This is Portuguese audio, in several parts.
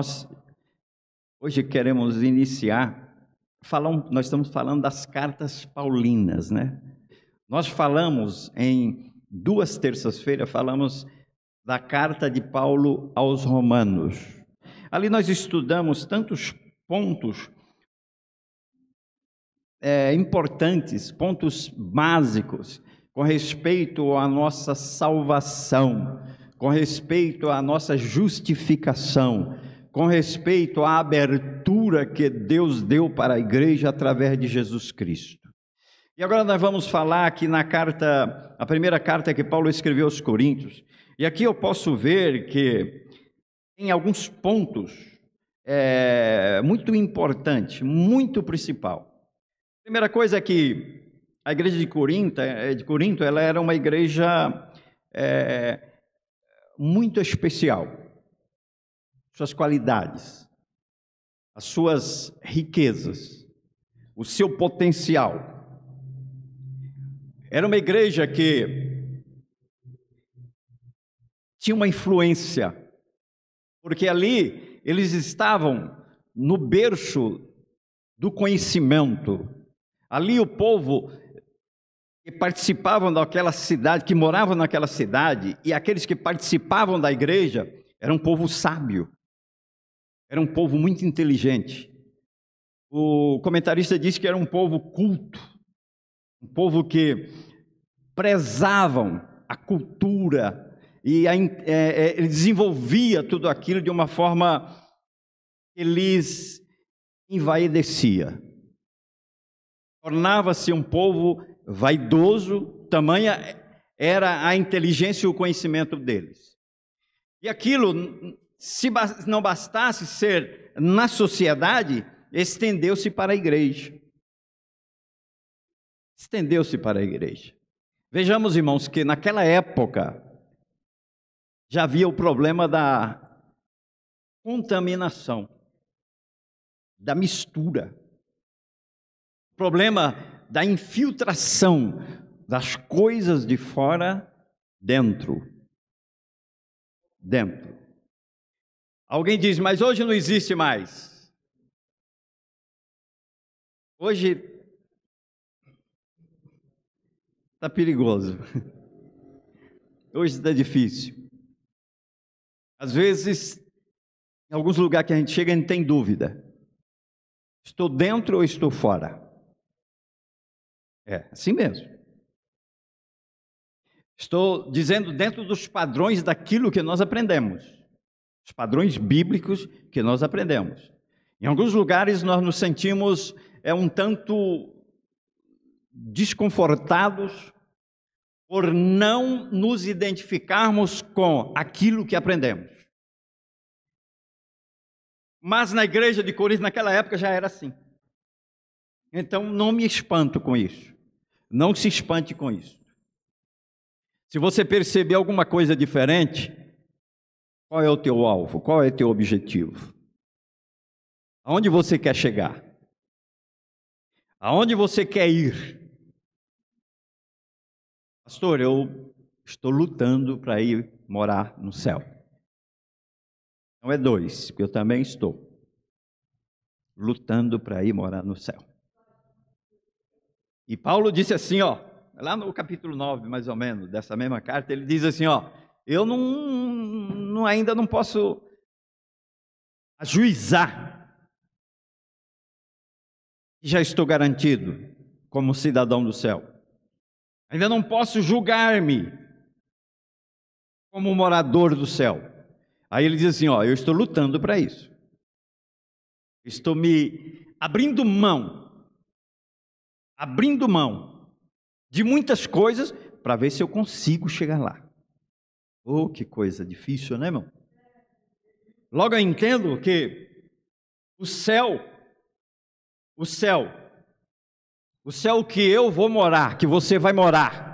Nós hoje queremos iniciar, falar, nós estamos falando das cartas paulinas, né? Nós falamos em duas terças-feiras, falamos da carta de Paulo aos Romanos. Ali nós estudamos tantos pontos é, importantes, pontos básicos com respeito à nossa salvação, com respeito à nossa justificação, com respeito à abertura que Deus deu para a igreja através de Jesus Cristo. E agora nós vamos falar aqui na carta, a primeira carta que Paulo escreveu aos Coríntios. E aqui eu posso ver que em alguns pontos é, muito importante, muito principal. Primeira coisa é que a igreja de Corinto, é, de Corinto ela era uma igreja é, muito especial. Suas qualidades, as suas riquezas, o seu potencial. Era uma igreja que tinha uma influência, porque ali eles estavam no berço do conhecimento. Ali o povo que participavam daquela cidade, que moravam naquela cidade, e aqueles que participavam da igreja, era um povo sábio, era um povo muito inteligente. O comentarista disse que era um povo culto, um povo que prezavam a cultura e a, é, é, ele desenvolvia tudo aquilo de uma forma que lhes envaidecia. Tornava-se um povo vaidoso, tamanha era a inteligência e o conhecimento deles. E aquilo, se não bastasse ser na sociedade, estendeu-se para a igreja. Estendeu-se para a igreja. Vejamos, irmãos, que naquela época já havia o problema da contaminação, da mistura. Problema da infiltração das coisas de fora dentro. Dentro. Alguém diz, mas hoje não existe mais. Hoje está perigoso. Hoje está difícil. Às vezes, em alguns lugares que a gente chega, a gente tem dúvida: estou dentro ou estou fora? É, assim mesmo. Estou dizendo dentro dos padrões daquilo que nós aprendemos, os padrões bíblicos que nós aprendemos. Em alguns lugares nós nos sentimos é um tanto desconfortados por não nos identificarmos com aquilo que aprendemos. Mas na igreja de Corinto, naquela época, já era assim. Então não me espanto com isso. Não se espante com isso. Se você perceber alguma coisa diferente, qual é o teu alvo? Qual é o teu objetivo? Aonde você quer chegar? Aonde você quer ir? Pastor, eu estou lutando para ir morar no céu. Não é dois, porque eu também estou lutando para ir morar no céu. E Paulo disse assim, ó, lá no capítulo 9, mais ou menos, dessa mesma carta, ele diz assim, ó, eu não, não ainda não posso ajuizar. Já estou garantido como cidadão do céu. Ainda não posso julgar-me como morador do céu. Aí ele diz assim, ó, eu estou lutando para isso. Estou me abrindo mão abrindo mão de muitas coisas para ver se eu consigo chegar lá. Oh, que coisa difícil, né, irmão? Logo eu entendo que o céu, o céu, o céu que eu vou morar, que você vai morar,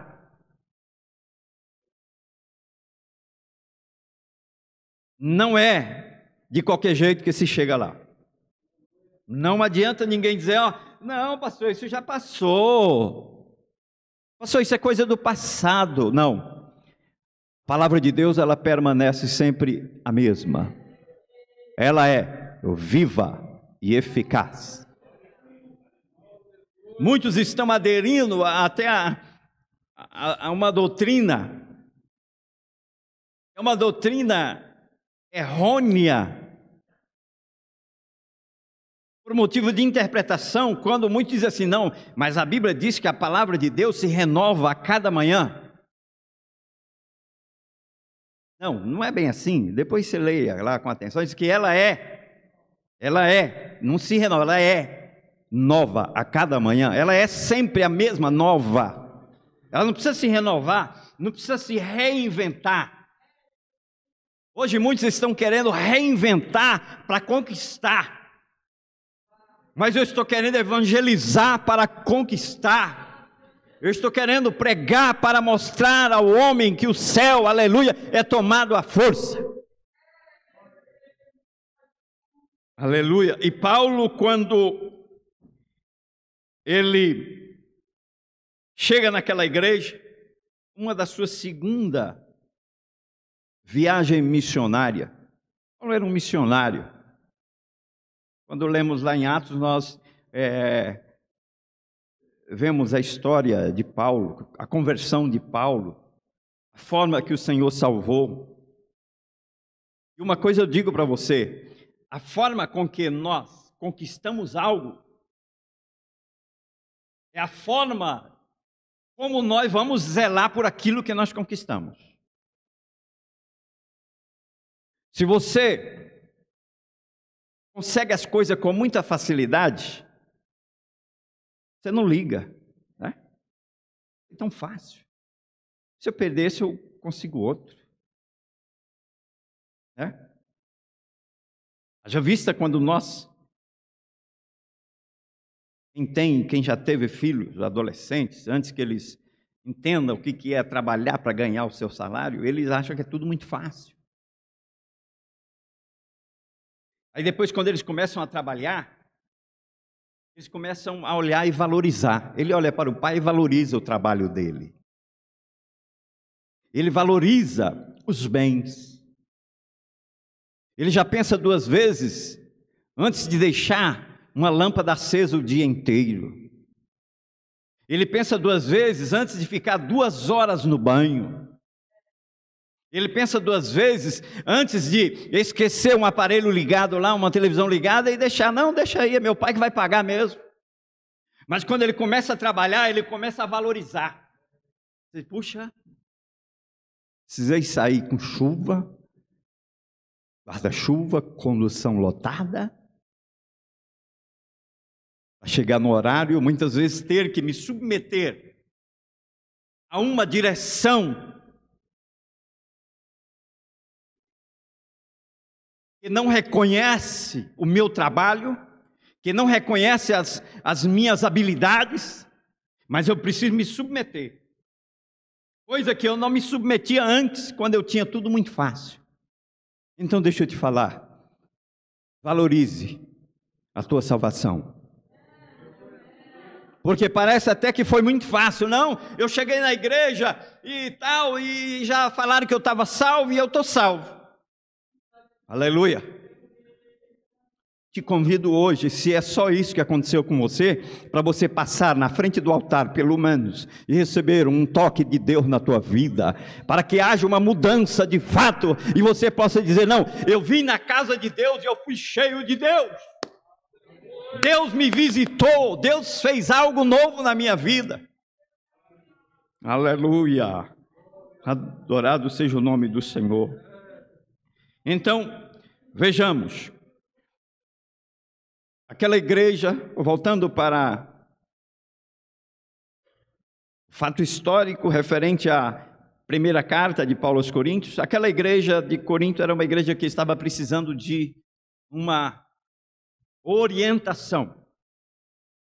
não é de qualquer jeito que se chega lá. Não adianta ninguém dizer, ó, não, pastor, isso já passou. Pastor, isso é coisa do passado. Não. A palavra de Deus, ela permanece sempre a mesma. ela é viva e eficaz. Muitos estão aderindo até a, a, a uma doutrina, é uma doutrina errônea, por motivo de interpretação, quando muitos dizem assim, não, mas a Bíblia diz que a palavra de Deus se renova a cada manhã. Não, não é bem assim. Depois você leia lá com atenção, diz que ela é, ela é, não se renova, ela é nova a cada manhã. Ela é sempre a mesma nova. Ela não precisa se renovar, não precisa se reinventar. Hoje muitos estão querendo reinventar para conquistar. Mas eu estou querendo evangelizar para conquistar. Eu estou querendo pregar para mostrar ao homem que o céu, aleluia, é tomado à força. Aleluia. E Paulo, quando ele chega naquela igreja, uma da sua segunda viagem missionária. Paulo era um missionário. Quando lemos lá em Atos, nós é, vemos a história de Paulo, a conversão de Paulo, a forma que o Senhor salvou. E uma coisa eu digo para você: a forma com que nós conquistamos algo é a forma como nós vamos zelar por aquilo que nós conquistamos. Se você consegue as coisas com muita facilidade, você não liga, né? É tão fácil. Se eu perdesse, eu consigo outro. Né? Já vista quando nós quem tem, quem já teve filhos, adolescentes, antes que eles entendam o que é trabalhar para ganhar o seu salário, eles acham que é tudo muito fácil. Aí depois, quando eles começam a trabalhar, eles começam a olhar e valorizar. Ele olha para o pai e valoriza o trabalho dele. Ele valoriza os bens. Ele já pensa duas vezes antes de deixar uma lâmpada acesa o dia inteiro. Ele pensa duas vezes antes de ficar duas horas no banho. Ele pensa duas vezes antes de esquecer um aparelho ligado lá, uma televisão ligada e deixar, não, deixa aí, é meu pai que vai pagar mesmo. Mas quando ele começa a trabalhar, ele começa a valorizar. Puxa, precisei sair com chuva, guarda-chuva, condução lotada, chegar no horário, muitas vezes ter que me submeter a uma direção que não reconhece o meu trabalho, que não reconhece as, as minhas habilidades, mas eu preciso me submeter. Coisa que eu não me submetia antes, quando eu tinha tudo muito fácil. Então, deixa eu te falar. Valorize a tua salvação. Porque parece até que foi muito fácil. Não, eu cheguei na igreja e tal, e já falaram que eu estava salvo e eu estou salvo. Aleluia. Te convido hoje, se é só isso que aconteceu com você, para você passar na frente do altar, pelo menos, e receber um toque de Deus na tua vida, para que haja uma mudança de fato e você possa dizer: Não, eu vim na casa de Deus e eu fui cheio de Deus. Deus me visitou, Deus fez algo novo na minha vida. Aleluia. Adorado seja o nome do Senhor. Então, vejamos. Aquela igreja, voltando para fato histórico referente à primeira carta de Paulo aos Coríntios, aquela igreja de Corinto era uma igreja que estava precisando de uma orientação.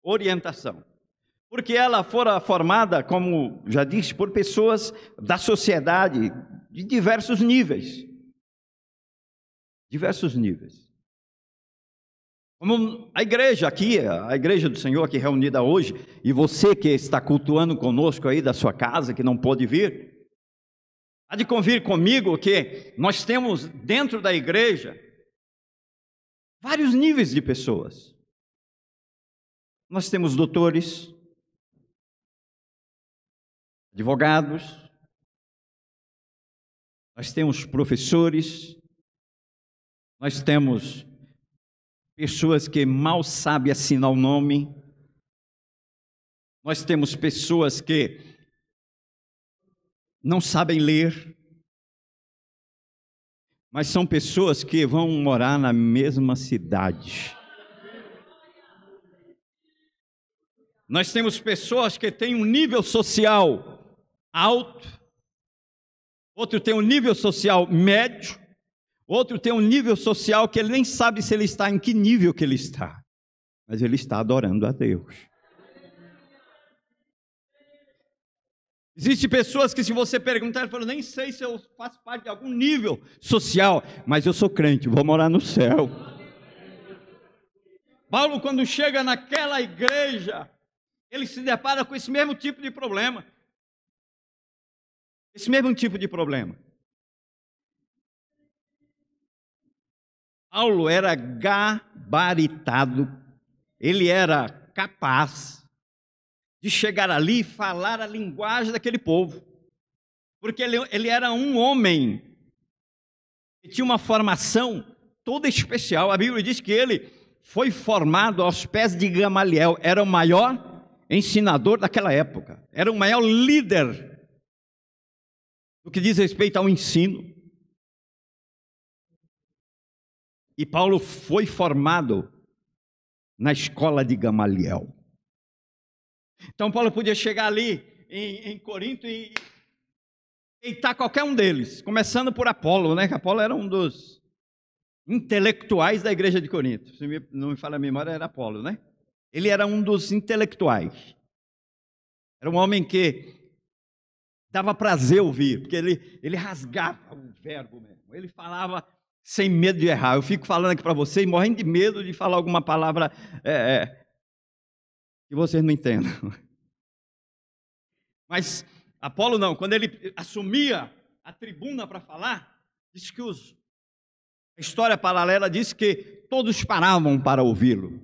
Orientação. Porque ela fora formada, como já disse, por pessoas da sociedade de diversos níveis diversos níveis. Como a igreja aqui, a igreja do Senhor aqui reunida hoje, e você que está cultuando conosco aí da sua casa, que não pôde vir, há de convir comigo que nós temos dentro da igreja vários níveis de pessoas. Nós temos doutores, advogados, nós temos professores, nós temos pessoas que mal sabem assinar o nome, nós temos pessoas que não sabem ler, mas são pessoas que vão morar na mesma cidade. Nós temos pessoas que têm um nível social alto, outro tem um nível social médio, outro tem um nível social que ele nem sabe se ele está em que nível que ele está, mas ele está adorando a Deus. Existem pessoas que, se você perguntar, ele falam: nem sei se eu faço parte de algum nível social, mas eu sou crente, vou morar no céu. Paulo, quando chega naquela igreja, ele se depara com esse mesmo tipo de problema. Esse mesmo tipo de problema. Paulo era gabaritado, ele era capaz de chegar ali e falar a linguagem daquele povo, porque ele, ele era um homem que tinha uma formação toda especial. A Bíblia diz que ele foi formado aos pés de Gamaliel, era o maior ensinador daquela época, era o maior líder no que diz respeito ao ensino. E Paulo foi formado na escola de Gamaliel. Então Paulo podia chegar ali em, em Corinto e deitar qualquer um deles, começando por Apolo, né? Que Apolo era um dos intelectuais da igreja de Corinto. Se não me fala a memória, era Apolo, né? Ele era um dos intelectuais. Era um homem que dava prazer ouvir, porque ele, ele rasgava o verbo mesmo. Ele falava sem medo de errar. Eu fico falando aqui para vocês, morrendo de medo de falar alguma palavra é, é, que vocês não entendam. Mas Apolo não, quando ele assumia a tribuna para falar, disse que os, a história paralela diz que todos paravam para ouvi-lo.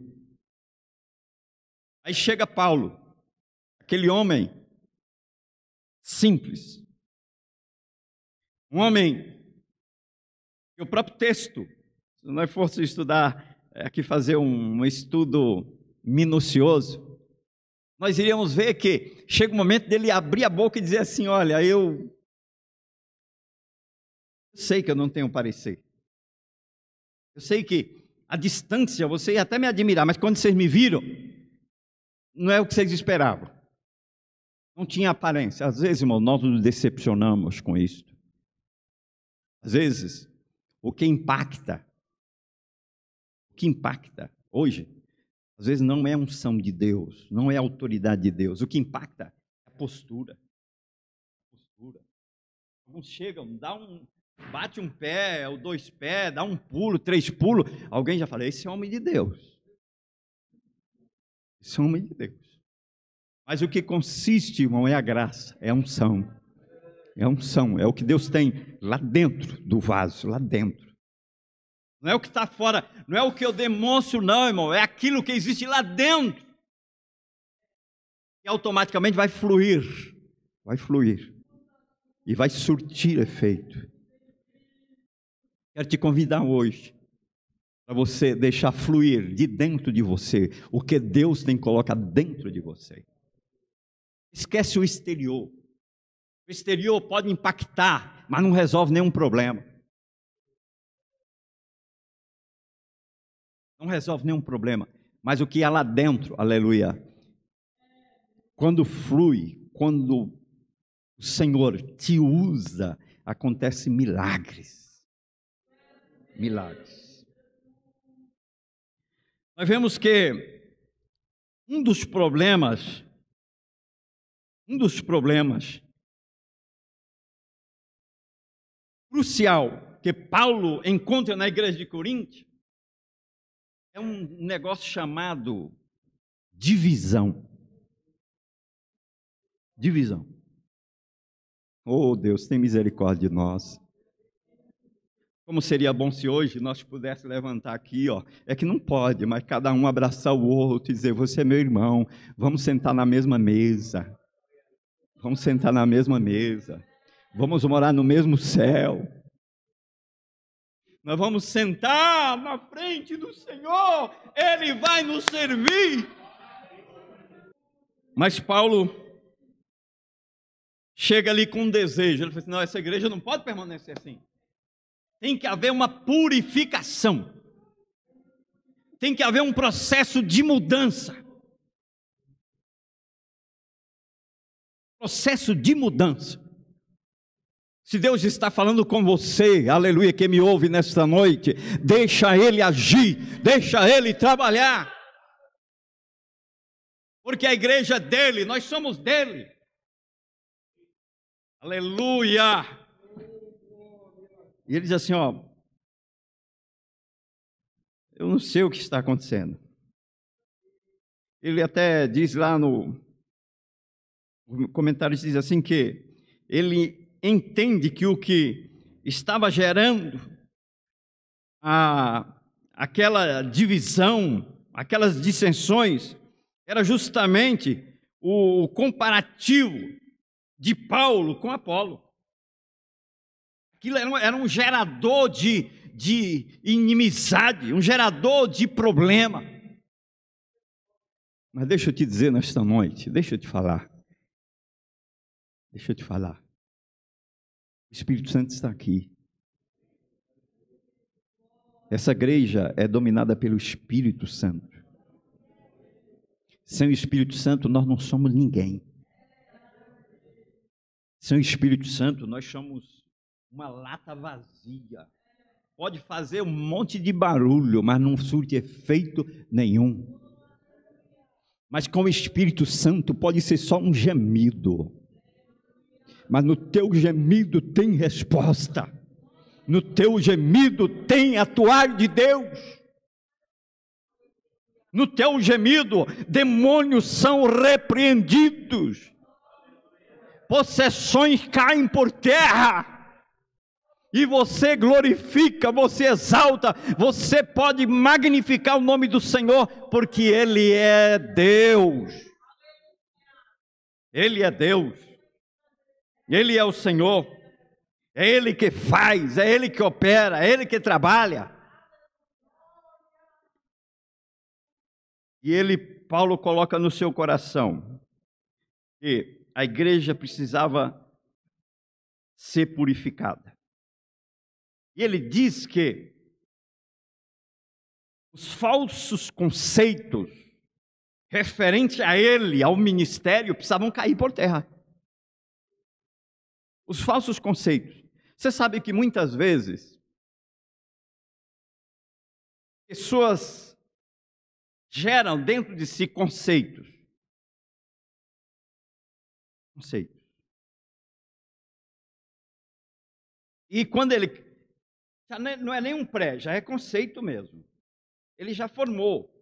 Aí chega Paulo, aquele homem simples, um homem o próprio texto, se nós fosse estudar é, aqui fazer um estudo minucioso, nós iríamos ver que chega o momento dele abrir a boca e dizer assim: Olha, eu sei que eu não tenho parecer. Eu sei que a distância, você ia até me admirar, mas quando vocês me viram, não é o que vocês esperavam. Não tinha aparência. Às vezes, irmão, nós nos decepcionamos com isso. Às vezes, o que impacta, o que impacta hoje, às vezes não é unção de Deus, não é autoridade de Deus. O que impacta é a postura. A postura. Alguns chegam, dá um, bate um pé, ou dois pés, dá um pulo, três pulos. Alguém já fala, esse é homem de Deus. Esse é homem de Deus. Mas o que consiste, irmão, é a graça, é a unção. É unção, é o que Deus tem lá dentro do vaso, lá dentro. Não é o que está fora, não é o que eu demonstro, não, irmão. É aquilo que existe lá dentro. E automaticamente vai fluir. Vai fluir. E vai surtir efeito. Quero te convidar hoje para você deixar fluir de dentro de você o que Deus tem colocado dentro de você. Esquece o exterior. Exterior pode impactar, mas não resolve nenhum problema. não resolve nenhum problema, mas o que há lá dentro, aleluia, quando flui, quando o Senhor te usa, acontece milagres. Milagres. Nós vemos que um dos problemas, um dos problemas crucial que Paulo encontra na igreja de Corinto é um negócio chamado divisão. Divisão. Oh, Deus, tem misericórdia de nós. Como seria bom se hoje nós pudéssemos levantar aqui, ó. É que não pode, mas cada um abraçar o outro e dizer: Você é meu irmão, vamos sentar na mesma mesa. Vamos sentar na mesma mesa. Vamos morar no mesmo céu. Nós vamos sentar na frente do Senhor, Ele vai nos servir. Mas Paulo chega ali com um desejo. Ele fala assim: não, essa igreja não pode permanecer assim. Tem que haver uma purificação. Tem que haver um processo de mudança. Processo de mudança. Se Deus está falando com você, aleluia, que me ouve nesta noite, deixa Ele agir, deixa Ele trabalhar. Porque a igreja é dele, nós somos dele. Aleluia! E ele diz assim: Ó, eu não sei o que está acontecendo. Ele até diz lá no comentário diz assim que ele entende que o que estava gerando a, aquela divisão, aquelas dissensões, era justamente o comparativo de Paulo com Apolo. Aquilo era um, era um gerador de, de inimizade, um gerador de problema. Mas deixa eu te dizer nesta noite, deixa eu te falar. Deixa eu te falar. O Espírito Santo está aqui. Essa igreja é dominada pelo Espírito Santo. Sem o Espírito Santo, nós não somos ninguém. Sem o Espírito Santo, nós somos uma lata vazia. Pode fazer um monte de barulho, mas não surte efeito nenhum. Mas com o Espírito Santo pode ser só um gemido. Mas no teu gemido tem resposta. No teu gemido tem atuar de Deus. No teu gemido, demônios são repreendidos. Possessões caem por terra e você glorifica, você exalta, você pode magnificar o nome do Senhor, porque Ele é Deus. Ele é Deus, Ele é o Senhor, é Ele que faz, é Ele que opera, é Ele que trabalha. E ele, Paulo, coloca no seu coração que a igreja precisava ser purificada. E ele diz que os falsos conceitos referentes a ele, ao ministério, precisavam cair por terra. Os falsos conceitos. Você sabe que muitas vezes pessoas geram dentro de si conceitos. Conceitos. E quando ele é, não é nem um pré, já é conceito mesmo. Ele já formou,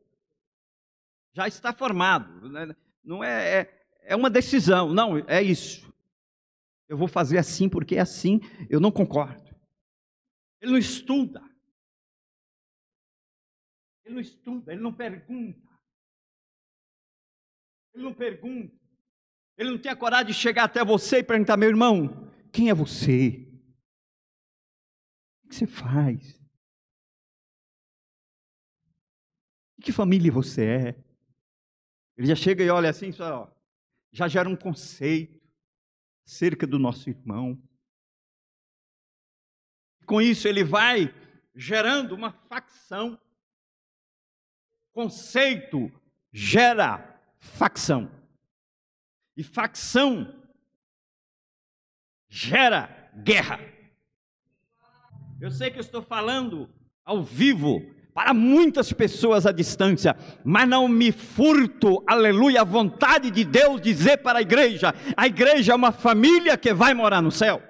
já está formado. Né? Não é, é, é uma decisão, não, é isso. Eu vou fazer assim porque é assim, eu não concordo. Ele não estuda. Ele não estuda, ele não pergunta. Ele não pergunta. Ele não tem a coragem de chegar até você e perguntar, meu irmão, quem é você? que você faz? Que família você é? Ele já chega e olha assim, só, já gera um conceito acerca do nosso irmão. Com isso, ele vai gerando uma facção. Conceito gera facção. E facção gera guerra. Eu sei que eu estou falando ao vivo para muitas pessoas à distância, mas não me furto, aleluia, a vontade de Deus dizer para a igreja: a igreja é uma família que vai morar no céu.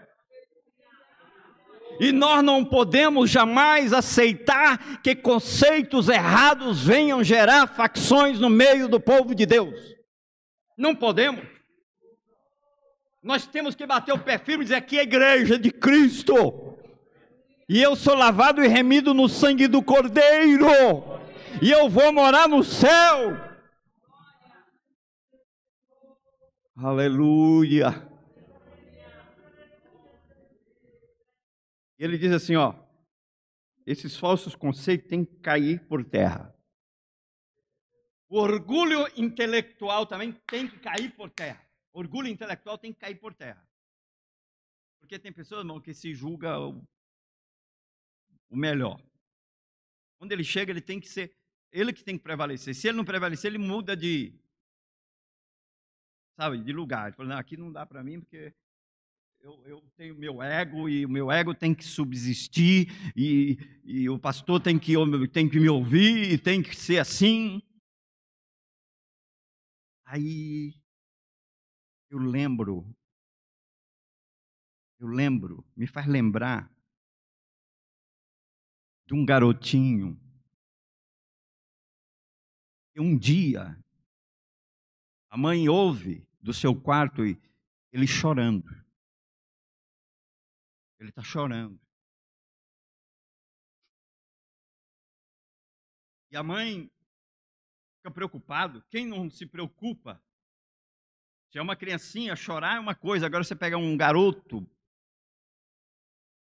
E nós não podemos jamais aceitar que conceitos errados venham gerar facções no meio do povo de Deus. Não podemos. Nós temos que bater o pé firme e dizer que a igreja de Cristo E eu sou lavado e remido no sangue do Cordeiro. E eu vou morar no céu. Aleluia. Ele diz assim, ó, esses falsos conceitos têm que cair por terra. O orgulho intelectual também tem que cair por terra. O orgulho intelectual tem que cair por terra. Porque tem pessoas, irmão, que se julga o, melhor. Quando ele chega, ele tem que ser, ele que tem que prevalecer. Se ele não prevalecer, ele muda de, sabe, de lugar. Ele fala, não, aqui não dá para mim porque eu, eu, tenho meu ego e o meu ego tem que subsistir e, e o pastor tem que, tem que me ouvir e tem que ser assim. Aí eu lembro eu lembro, me faz lembrar de um garotinho que um dia a mãe ouve do seu quarto ele chorando. Ele está chorando. E a mãe fica preocupado. Quem não se preocupa? Se é uma criancinha, chorar é uma coisa. Agora você pega um garoto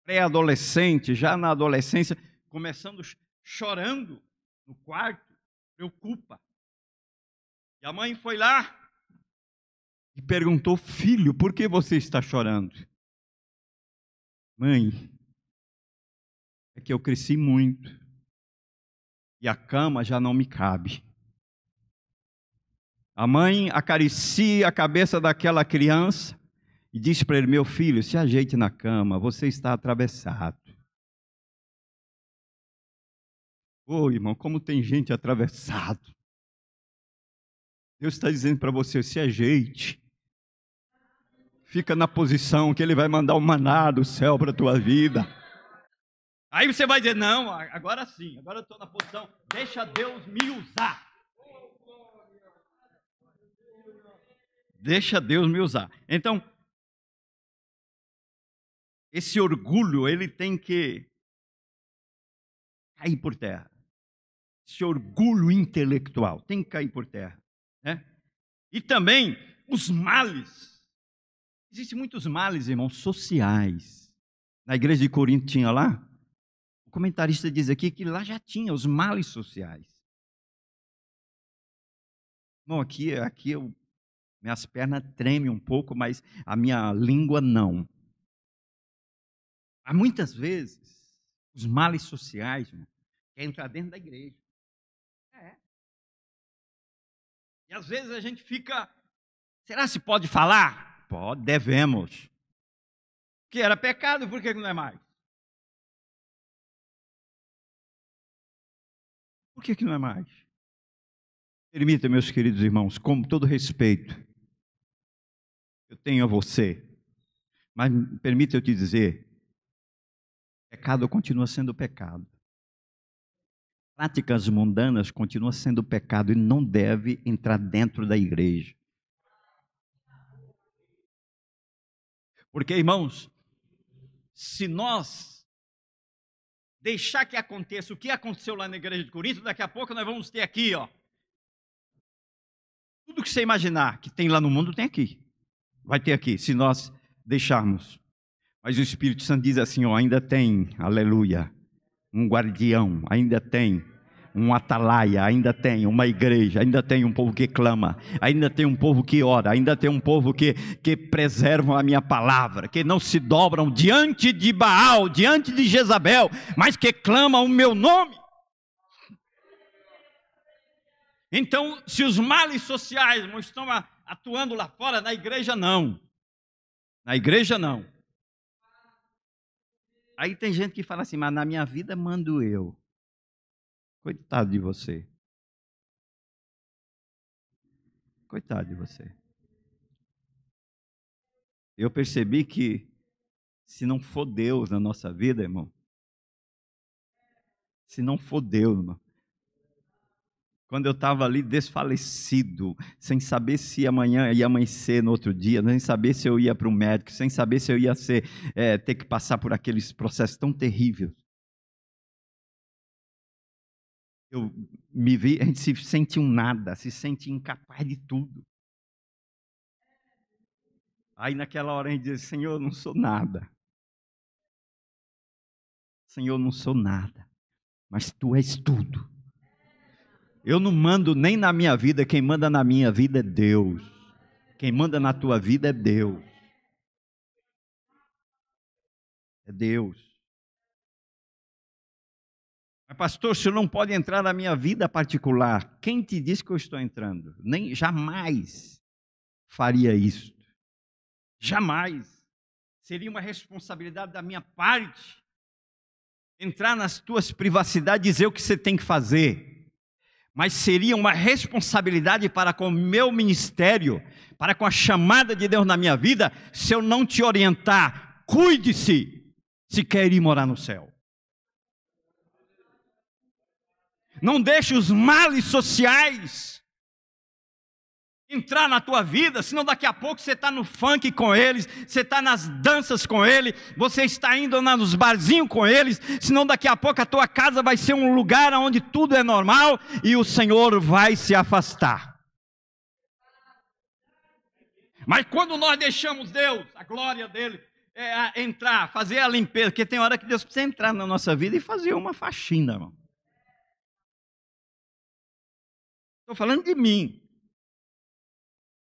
pré-adolescente, já na adolescência, começando chorando no quarto, preocupa. E a mãe foi lá e perguntou: Filho, por que você está chorando? Mãe, é que eu cresci muito e a cama já não me cabe. A mãe acaricia a cabeça daquela criança e disse para ele: Meu filho, se ajeite na cama, você está atravessado. Ô oh, irmão, como tem gente atravessado. Deus está dizendo para você: se ajeite. Fica na posição que Ele vai mandar o maná do céu para a tua vida. Aí você vai dizer: Não, agora sim, agora eu estou na posição, deixa Deus me usar. Deixa Deus me usar. Então, esse orgulho, ele tem que cair por terra. Esse orgulho intelectual tem que cair por terra. Né? E também os males. Existem muitos males, irmãos, sociais. Na igreja de Corinto tinha lá. O comentarista diz aqui que lá já tinha os males sociais. Bom, aqui, aqui eu, minhas pernas tremem um pouco, mas a minha língua não. Há muitas vezes, os males sociais irmão, querem entrar dentro da igreja. Às vezes a gente fica, será se pode falar? Pode, devemos. Que era pecado, por que não é mais? Por que, que não é mais? Permita, meus queridos irmãos, com todo respeito, eu tenho a você, mas permita eu te dizer, Pecado continua sendo pecado. Práticas mundanas continuam sendo pecado e não deve entrar dentro da igreja. Porque, irmãos, se nós deixar que aconteça o que aconteceu lá na igreja de Corinto, daqui a pouco nós vamos ter aqui, ó. Tudo que você imaginar que tem lá no mundo tem aqui. Vai ter aqui, se nós deixarmos. Mas o Espírito Santo diz assim: ó, ainda tem, aleluia, um guardião, ainda tem um atalaia, ainda tem uma igreja, ainda tem um povo que clama, ainda tem um povo que ora, ainda tem um povo que, que preservam a minha palavra, que não se dobram diante de Baal, diante de Jezabel, mas que clamam o meu nome. Então, se os males sociais não estão atuando lá fora, na igreja não. Na igreja não. Aí tem gente que fala assim, mas na minha vida mando eu. Coitado de você. Coitado de você. Eu percebi que se não for Deus na nossa vida, irmão, se não for Deus, irmão, quando eu estava ali desfalecido, sem saber se amanhã ia amanhecer no outro dia, sem saber se eu ia para o médico, sem saber se eu ia ser, é, ter que passar por aqueles processos tão terríveis. Eu me vi, a gente se sente um nada, se sente incapaz de tudo. Aí naquela hora a gente diz: Senhor, eu não sou nada. Senhor, eu não sou nada, mas tu és tudo. Eu não mando nem na minha vida, quem manda na minha vida é Deus. Quem manda na tua vida é Deus. É Deus. Mas, pastor, senhor não pode entrar na minha vida particular. Quem te disse que eu estou entrando? Nem jamais faria isso. Jamais. Seria uma responsabilidade da minha parte entrar nas tuas privacidades e dizer o que você tem que fazer mas seria uma responsabilidade para com o meu ministério, para com a chamada de Deus na minha vida, se eu não te orientar, cuide-se, se quer ir morar no céu. Não deixe os males sociais entrar na tua vida, senão daqui a pouco você está no funk com eles, você está nas danças com ele, você está indo nos barzinhos com eles, senão daqui a pouco a tua casa vai ser um lugar onde tudo é normal e o Senhor vai se afastar. Mas quando nós deixamos Deus, a glória dele, é, entrar, fazer a limpeza, porque tem hora que Deus precisa entrar na nossa vida e fazer uma faxina, irmão. Estou falando de mim.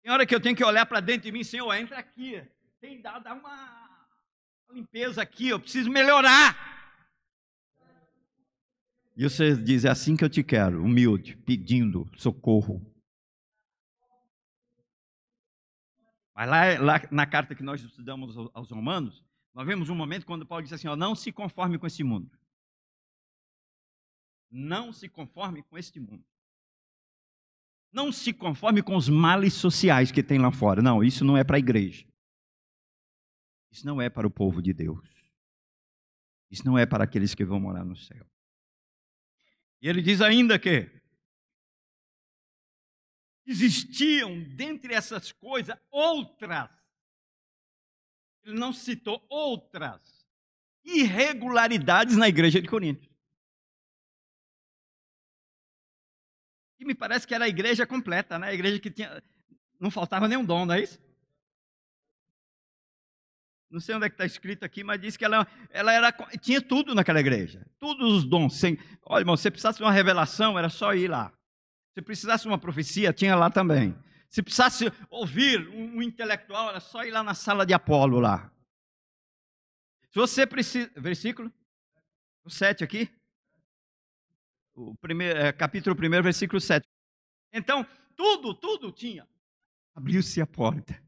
Tem hora que eu tenho que olhar para dentro de mim, Senhor, entra aqui. Tem dá uma limpeza aqui, eu preciso melhorar. E você diz, é assim que eu te quero, humilde, pedindo socorro. Mas lá, lá na carta que nós estudamos aos romanos, nós vemos um momento quando Paulo diz assim, ó, não se conforme com esse mundo. Não se conforme com este mundo. Não se conforme com os males sociais que tem lá fora. Não, isso não é para a igreja. Isso não é para o povo de Deus. Isso não é para aqueles que vão morar no céu. E ele diz ainda que existiam dentre essas coisas outras. Ele não citou outras irregularidades na igreja de Corinto. E me parece que era a igreja completa, né? A igreja que tinha. Não faltava nenhum dom, não é isso? Não sei onde é que está escrito aqui, mas diz que ela, ela era, tinha tudo naquela igreja. Todos os dons. Sem, olha, irmão, se precisasse de uma revelação, era só ir lá. Se precisasse de uma profecia, tinha lá também. Se precisasse ouvir um, um intelectual, era só ir lá na sala de Apolo lá. Se você precisa. Versículo? O 7 aqui o primeiro, é, capítulo 1, versículo 7. Então, tudo, tudo tinha. Abriu-se a porta,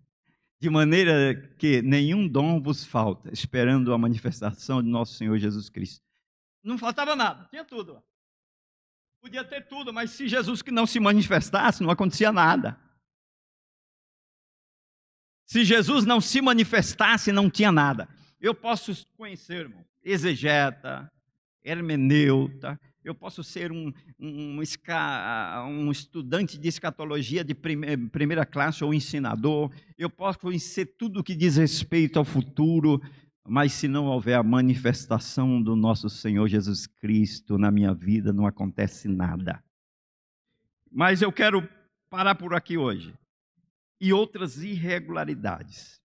de maneira que nenhum dom vos falta, esperando a manifestação de nosso Senhor Jesus Cristo. Não faltava nada, tinha tudo. Podia ter tudo, mas se Jesus que não se manifestasse, não acontecia nada. Se Jesus não se manifestasse, não tinha nada. Eu posso conhecer, irmão, exegeta, hermeneuta, eu posso ser um, um, um, estudante de escatologia de primeira classe ou ensinador, eu posso conhecer tudo o que diz respeito ao futuro, mas se não houver a manifestação do nosso Senhor Jesus Cristo na minha vida, não acontece nada. Mas eu quero parar por aqui hoje. E outras irregularidades.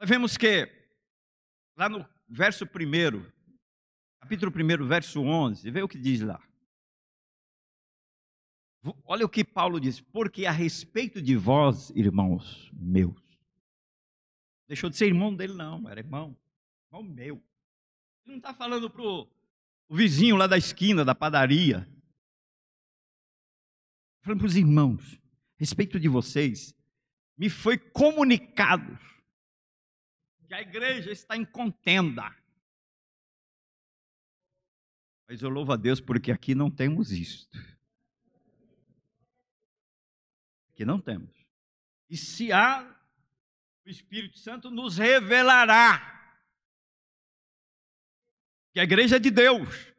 Nós vemos que, lá no verso primeiro, capítulo 1, verso 11, vê o que diz lá. Olha o que Paulo diz: Porque a respeito de vós, irmãos meus, deixou de ser irmão dele, não, era irmão, irmão meu. Ele não está falando para o vizinho lá da esquina, da padaria. Falando para os irmãos, a respeito de vocês, me foi comunicado que a igreja está em contenda. Mas eu louvo a Deus porque aqui não temos isto. Aqui não temos. E se há, o Espírito Santo nos revelará que a igreja é de Deus.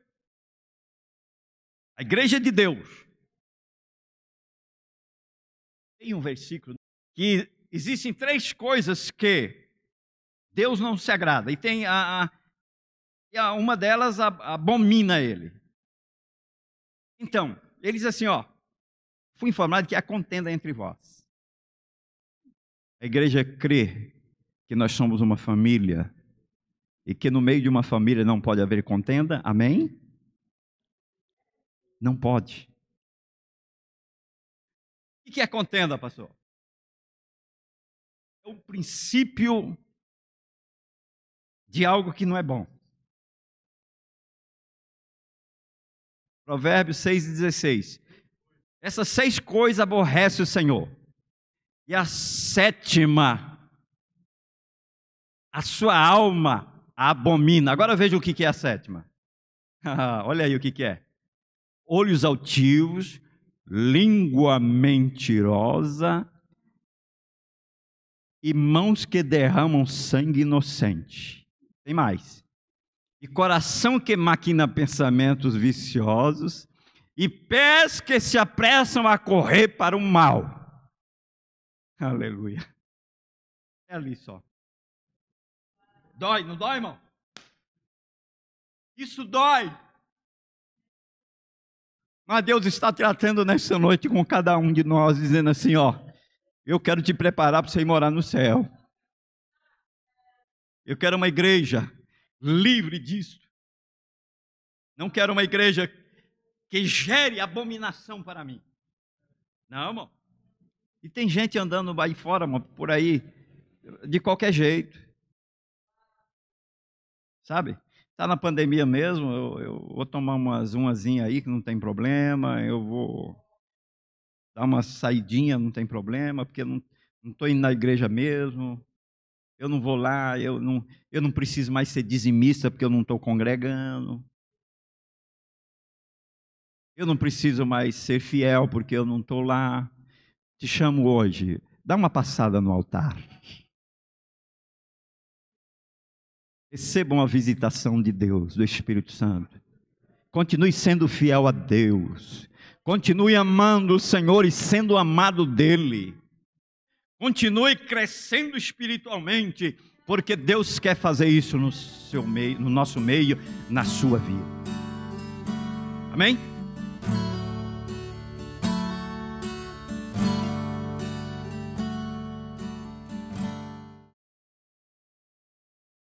A igreja é de Deus. Tem um versículo que existem três coisas que Deus não se agrada. E tem a, a uma delas abomina ele. Então, ele diz assim, ó, fui informado que há contenda entre vós. A igreja crê que nós somos uma família e que no meio de uma família não pode haver contenda. Amém? Não pode. O que é contenda, pastor? É o princípio de algo que não é bom. Provérbios 6,16. Essas seis coisas aborrece o Senhor. E a sétima, a sua alma abomina. Agora veja o que é a sétima. Olha aí o que é: olhos altivos, língua mentirosa e mãos que derramam sangue inocente. Tem mais. E coração que maquina pensamentos viciosos e pés que se apressam a correr para o mal. Aleluia. É ali só. Dói, não dói, irmão? Isso dói. Mas Deus está tratando nessa noite com cada um de nós, dizendo assim: ó, eu quero te preparar para você ir morar no céu. Eu quero uma igreja livre disso. Não quero uma igreja que gere abominação para mim. Não, irmão. E tem gente andando aí fora, irmão, por aí, de qualquer jeito. Sabe? Está na pandemia mesmo, eu, eu, vou tomar umas umazinha aí que não tem problema, eu vou dar uma saidinha, não tem problema, porque não estou indo na igreja mesmo, eu não vou lá, eu não, eu não preciso mais ser dizimista porque eu não estou congregando. Eu não preciso mais ser fiel porque eu não estou lá. Te chamo hoje, dá uma passada no altar. Recebam a visitação de Deus, do Espírito Santo. Continue sendo fiel a Deus. Continue amando o Senhor e sendo amado dEle. Continue crescendo espiritualmente, porque Deus quer fazer isso no, seu meio, no nosso meio, na sua vida. Amém?